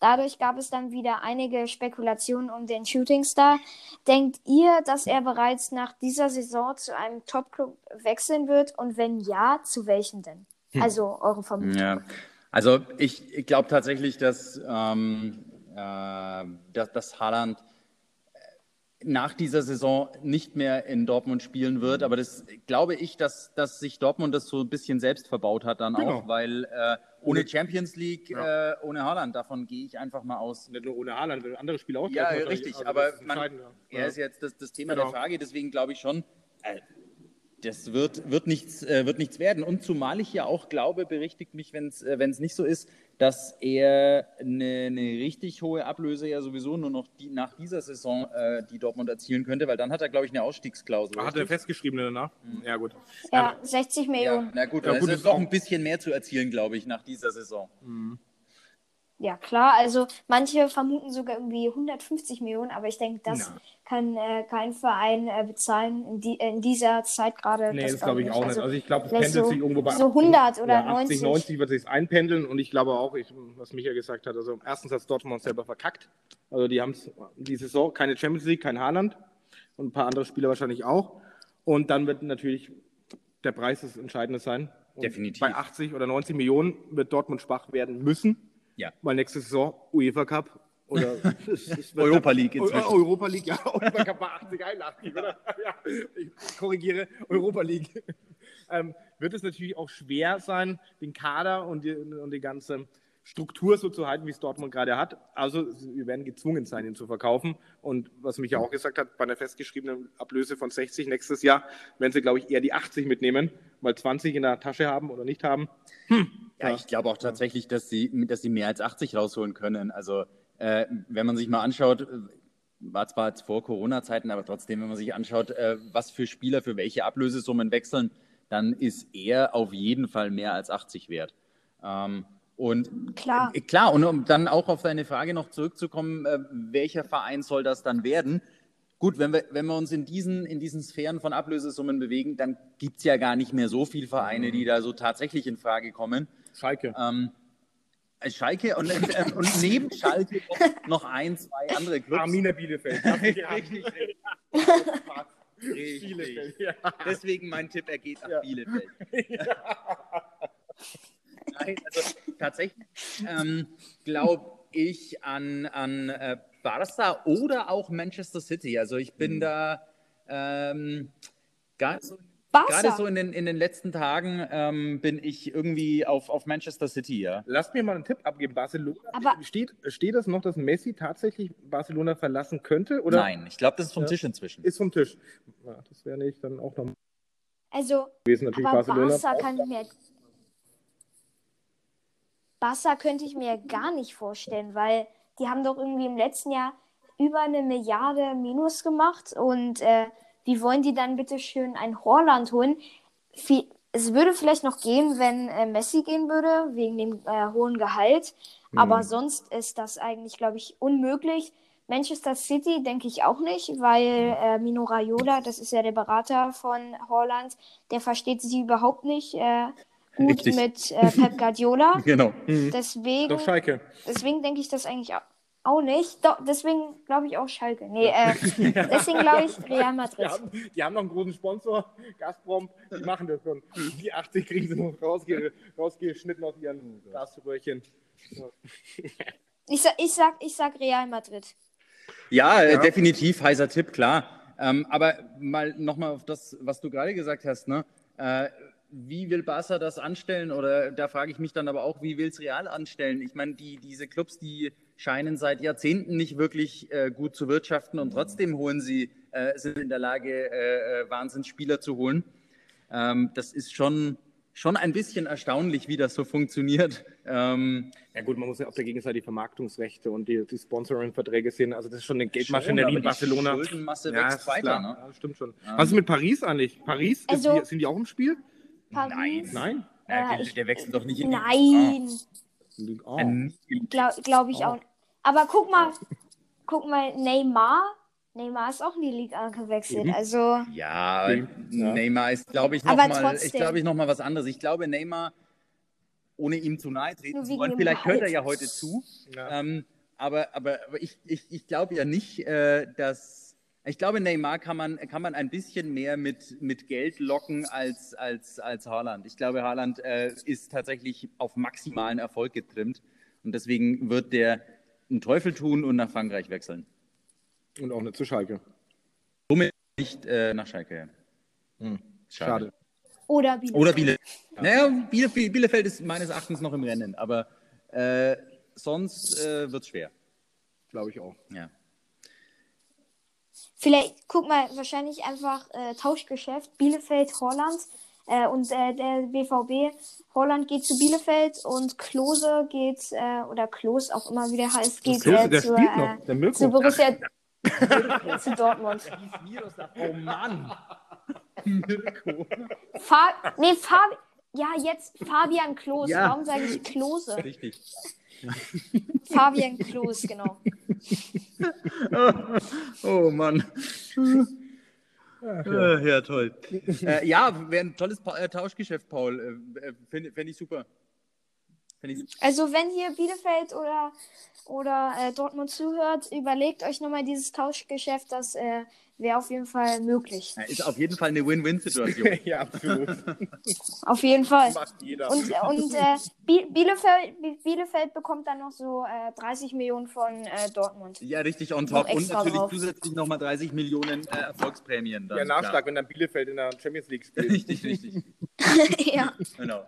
Dadurch gab es dann wieder einige Spekulationen um den Shootingstar. Denkt ihr, dass er bereits nach dieser Saison zu einem Top-Club wechseln wird? Und wenn ja, zu welchem denn? Hm. Also eure Vermutung. Ja. Also ich, ich glaube tatsächlich, dass, ähm, äh, dass, dass Haaland nach dieser Saison nicht mehr in Dortmund spielen wird. Aber das glaube ich, dass, dass sich Dortmund das so ein bisschen selbst verbaut hat dann genau. auch, weil äh, ohne Champions League, ja. äh, ohne Haaland, davon gehe ich einfach mal aus. Nicht nur ohne Haaland, andere Spieler auch. Ja, richtig, also aber man, er ist jetzt das, das Thema genau. der Frage, deswegen glaube ich schon, äh, das wird, wird, nichts, äh, wird nichts werden. Und zumal ich ja auch glaube, berichtigt mich, wenn es äh, nicht so ist, dass er eine, eine, richtig hohe Ablöse ja sowieso nur noch die, nach dieser Saison äh, die Dortmund erzielen könnte, weil dann hat er, glaube ich, eine Ausstiegsklausel. Hat er festgeschrieben danach? Mhm. Ja, gut. Ja, 60 Millionen. Ja, na gut, ja, gut, ist doch ein bisschen mehr zu erzielen, glaube ich, nach dieser Saison. Mhm. Ja, klar. Also manche vermuten sogar irgendwie 150 Millionen, aber ich denke, das ja. kann äh, kein Verein äh, bezahlen in, die, in, dieser Zeit gerade. Nee, das, das glaube ich auch nicht. Also, also ich glaube, es pendelt so, sich irgendwo bei so 100 oder ja, 90. 90 wird sich einpendeln und ich glaube auch, ich, was Micha gesagt hat, also erstens hat Dortmund selber verkackt. Also die haben die Saison keine Champions League, kein Haaland und ein paar andere Spieler wahrscheinlich auch. Und dann wird natürlich der Preis das Entscheidende sein. Und Definitiv. Bei 80 oder 90 Millionen wird Dortmund schwach werden müssen. Ja. Weil nächste Saison UEFA Cup oder Europa League inzwischen. Europa League, ja. UEFA Cup war 80, 81, oder? Ja, ich korrigiere, Europa League. Ähm, wird es natürlich auch schwer sein, den Kader und die, und die ganze Struktur so zu halten, wie es Dortmund gerade hat. Also wir werden gezwungen sein, ihn zu verkaufen. Und was mich ja auch gesagt hat, bei einer festgeschriebenen Ablöse von 60 nächstes Jahr werden sie, glaube ich, eher die 80 mitnehmen, weil 20 in der Tasche haben oder nicht haben. Hm. Ja, ich glaube auch tatsächlich, dass sie, dass sie mehr als 80 rausholen können. Also äh, wenn man sich mal anschaut, war zwar jetzt vor Corona-Zeiten, aber trotzdem, wenn man sich anschaut, äh, was für Spieler für welche Ablösesummen wechseln, dann ist er auf jeden Fall mehr als 80 wert. Ähm, und klar. Äh, klar, und um dann auch auf deine Frage noch zurückzukommen, äh, welcher Verein soll das dann werden? Gut, wenn wir, wenn wir uns in diesen, in diesen Sphären von Ablösesummen bewegen, dann gibt es ja gar nicht mehr so viele Vereine, die da so tatsächlich in Frage kommen. Schalke. Ähm, Schalke und, äh, und neben Schalke noch ein, zwei andere Clubs. Arminia Bielefeld. richtig, richtig. richtig. Bielefeld, ja. Deswegen mein Tipp, er geht nach ja. Bielefeld. Nein, also tatsächlich ähm, glaube ich an, an äh, Barca oder auch Manchester City. Also ich bin mhm. da ähm, gar so Gerade so in den, in den letzten Tagen ähm, bin ich irgendwie auf, auf Manchester City, ja. Lass mir mal einen Tipp abgeben. Barcelona, Aber steht, steht das noch, dass Messi tatsächlich Barcelona verlassen könnte? Oder? Nein, ich glaube, das ist vom ja. Tisch inzwischen. Ist vom Tisch. Ja, das wäre nicht dann auch noch also, gewesen. Natürlich aber Barcelona Barca kann ich mir Barca könnte ich mir gar nicht vorstellen, weil die haben doch irgendwie im letzten Jahr über eine Milliarde Minus gemacht und äh, wie wollen die dann bitte schön ein Horland holen? Es würde vielleicht noch gehen, wenn äh, Messi gehen würde, wegen dem äh, hohen Gehalt. Mhm. Aber sonst ist das eigentlich, glaube ich, unmöglich. Manchester City denke ich auch nicht, weil äh, Mino Raiola, das ist ja der Berater von Holland, der versteht sie überhaupt nicht äh, gut Richtig. mit äh, Pep Guardiola. genau. Mhm. Deswegen, Doch Schalke. Deswegen denke ich das eigentlich auch. Auch nicht. Doch, deswegen glaube ich auch Schalke. Nee, äh, deswegen glaube ich Real Madrid. Die haben, die haben, noch einen großen Sponsor, Gazprom, die machen das schon. Die 80 kriegen sie noch rausge rausgeschnitten aus ihren Gasröhrchen. Ich, sag, ich, sag, ich sag Real Madrid. Ja, äh, ja. definitiv, heißer Tipp, klar. Ähm, aber mal nochmal auf das, was du gerade gesagt hast. Ne? Äh, wie will Barca das anstellen? Oder da frage ich mich dann aber auch, wie will es Real anstellen? Ich meine, die, diese Clubs, die scheinen seit Jahrzehnten nicht wirklich äh, gut zu wirtschaften und trotzdem holen sie, äh, sind in der Lage, äh, äh Wahnsinnsspieler zu holen. Ähm, das ist schon, schon ein bisschen erstaunlich, wie das so funktioniert. Ähm, ja gut, man muss ja auf der Gegenseite die Vermarktungsrechte und die, die Sponsoring-Verträge sehen. Also das ist schon eine Geldmaschinerie in Barcelona. Die Schuldenmasse ja, wächst weiter. Ne? Ja, stimmt schon. Ähm, Was ist mit Paris eigentlich? Paris, also, ist, sind die auch im Spiel? Paris? Nein. Nein? Ja, der, der, wechselt doch nicht in die Nein. Oh. Glaube glaub ich oh. auch. Aber guck mal, guck mal, Neymar. Neymar ist auch in die Liga gewechselt. Mhm. Also ja, ja, Neymar ist, glaube ich, nochmal ich glaube ich noch mal was anderes. Ich glaube, Neymar, ohne ihm zu nahe treten zu wollen, vielleicht hört er ja heute zu. Ja. Ähm, aber, aber, aber ich, ich, ich glaube ja nicht, äh, dass ich glaube, Neymar kann man, kann man ein bisschen mehr mit, mit Geld locken als, als, als Haaland. Ich glaube, Haaland äh, ist tatsächlich auf maximalen Erfolg getrimmt. Und deswegen wird der einen Teufel tun und nach Frankreich wechseln. Und auch nicht zu Schalke. Somit nicht äh, nach Schalke. Hm. Schade. Schade. Oder Bielefeld. Oder Bielefeld. Naja, Bielefeld, Bielefeld ist meines Erachtens noch im Rennen, aber äh, sonst äh, wird es schwer. Glaube ich auch. Ja. Vielleicht, guck mal, wahrscheinlich einfach äh, Tauschgeschäft Bielefeld, Holland. Äh, und äh, der BVB Holland geht zu Bielefeld und Klose geht, äh, oder Klos auch immer wieder heißt, geht Klose, der zu, noch, der zu Borussia zu Dortmund. Oh Mann! Mirko. Fa nee, Fabi ja, jetzt Fabian Klos. Ja. Warum sage ich Klose? Richtig. Fabian Klos, genau. oh Mann. Ach, ja. Äh, ja. toll. äh, ja, wäre ein tolles pa äh, Tauschgeschäft, Paul. Äh, äh Fände fänd ich super. Fänd ich... Also, wenn hier Bielefeld oder, oder äh, Dortmund zuhört, überlegt euch nochmal dieses Tauschgeschäft. Das wäre auf jeden Fall möglich. Ja, ist auf jeden Fall eine Win-Win-Situation. ja, absolut. auf jeden Fall. Macht jeder. Und, und äh, Bielefeld, Bielefeld bekommt dann noch so äh, 30 Millionen von äh, Dortmund. Ja, richtig on top. Und natürlich drauf. zusätzlich nochmal 30 Millionen äh, Erfolgsprämien. Dann, ja, Nachschlag, klar. wenn dann Bielefeld in der Champions League spielt. richtig, richtig. ja. Genau.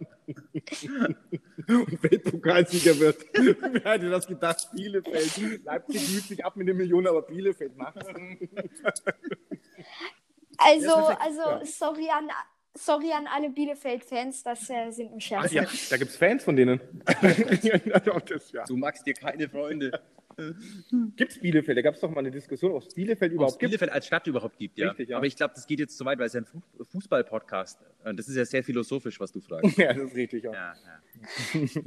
und Weltpokalsieger wird. Wer hätte das gedacht? Bielefeld. Leipzig müht sich ab mit einer Million, aber Bielefeld macht. Also, also ja. sorry, an, sorry an alle Bielefeld-Fans, das äh, sind ein Scherz. ja, da gibt es Fans von denen. du magst dir keine Freunde. Gibt es Bielefeld? Da gab es doch mal eine Diskussion, ob es Bielefeld überhaupt ob es Bielefeld als Stadt überhaupt gibt, ja. Richtig, ja. Aber ich glaube, das geht jetzt zu weit, weil es ja ein Fußball-Podcast ist. Das ist ja sehr philosophisch, was du fragst. ja, das ist richtig, ja. ja, ja.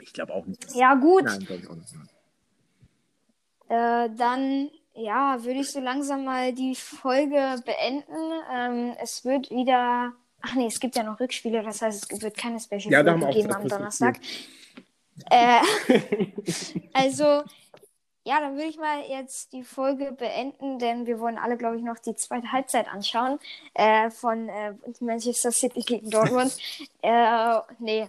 ich glaube auch nicht. Ja, gut. Nein, glaube ich auch nicht. Äh, dann ja, würde ich so langsam mal die Folge beenden. Ähm, es wird wieder Ach nee, es gibt ja noch Rückspiele, das heißt, es wird keine Special ja, geben am Donnerstag. Äh, also, ja, dann würde ich mal jetzt die Folge beenden, denn wir wollen alle, glaube ich, noch die zweite Halbzeit anschauen äh, von äh, Manchester City gegen Dortmund. äh, nee.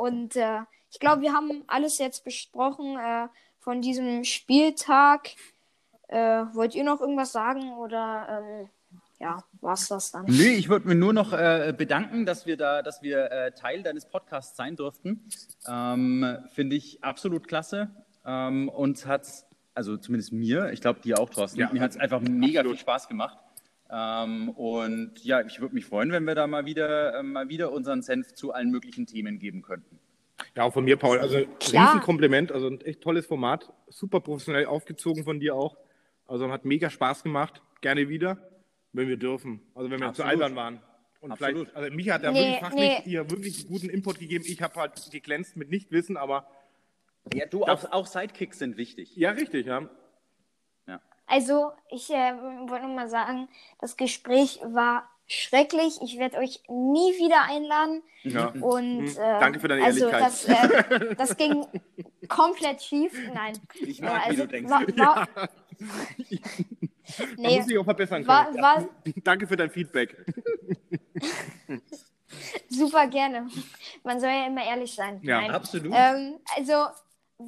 Und äh, ich glaube, wir haben alles jetzt besprochen äh, von diesem Spieltag. Äh, wollt ihr noch irgendwas sagen oder ähm, ja, war's das dann? Nö, ich würde mir nur noch äh, bedanken, dass wir da, dass wir äh, Teil deines Podcasts sein durften. Ähm, Finde ich absolut klasse. Ähm, uns hat also zumindest mir, ich glaube dir auch, Thorsten, ja, mir hat es einfach mega absolut. viel Spaß gemacht. Ähm, und ja, ich würde mich freuen, wenn wir da mal wieder, äh, mal wieder unseren Senf zu allen möglichen Themen geben könnten. Ja, auch von mir, Paul. Also Klar. riesen Kompliment, also ein echt tolles Format, super professionell aufgezogen von dir auch. Also hat mega Spaß gemacht. Gerne wieder, wenn wir dürfen. Also wenn wir Absolut. zu albern waren. Und Absolut. vielleicht, also mich hat er nee, wirklich fachlich nee. hier wirklich guten Input gegeben. Ich habe halt geglänzt mit Nichtwissen, aber ja, du, auch, auch Sidekicks sind wichtig. Ja, richtig, ja. ja. Also, ich äh, wollte nur mal sagen, das Gespräch war schrecklich. Ich werde euch nie wieder einladen. Ja. Und mhm. äh, danke für deine also Ehrlichkeit. Das, äh, das ging komplett schief. Nein. Ich mag, also, wie du denkst. War, war, ja. nee, muss sich auch verbessern können. War, war, danke für dein Feedback. Super gerne. Man soll ja immer ehrlich sein. Ja, Nein. absolut. Ähm, also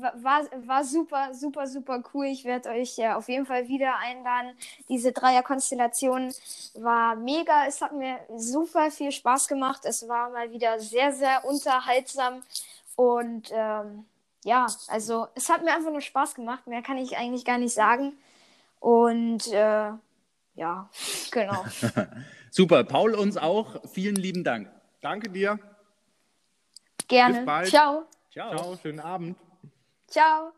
war, war super, super, super cool. Ich werde euch äh, auf jeden Fall wieder einladen. Diese Dreierkonstellation war mega. Es hat mir super viel Spaß gemacht. Es war mal wieder sehr, sehr unterhaltsam. Und ähm, ja, also es hat mir einfach nur Spaß gemacht. Mehr kann ich eigentlich gar nicht sagen. Und äh, ja, genau. super. Paul, uns auch. Vielen lieben Dank. Danke dir. Gerne. Bis bald. Ciao. Ciao. Ciao. Schönen Abend. Ciao.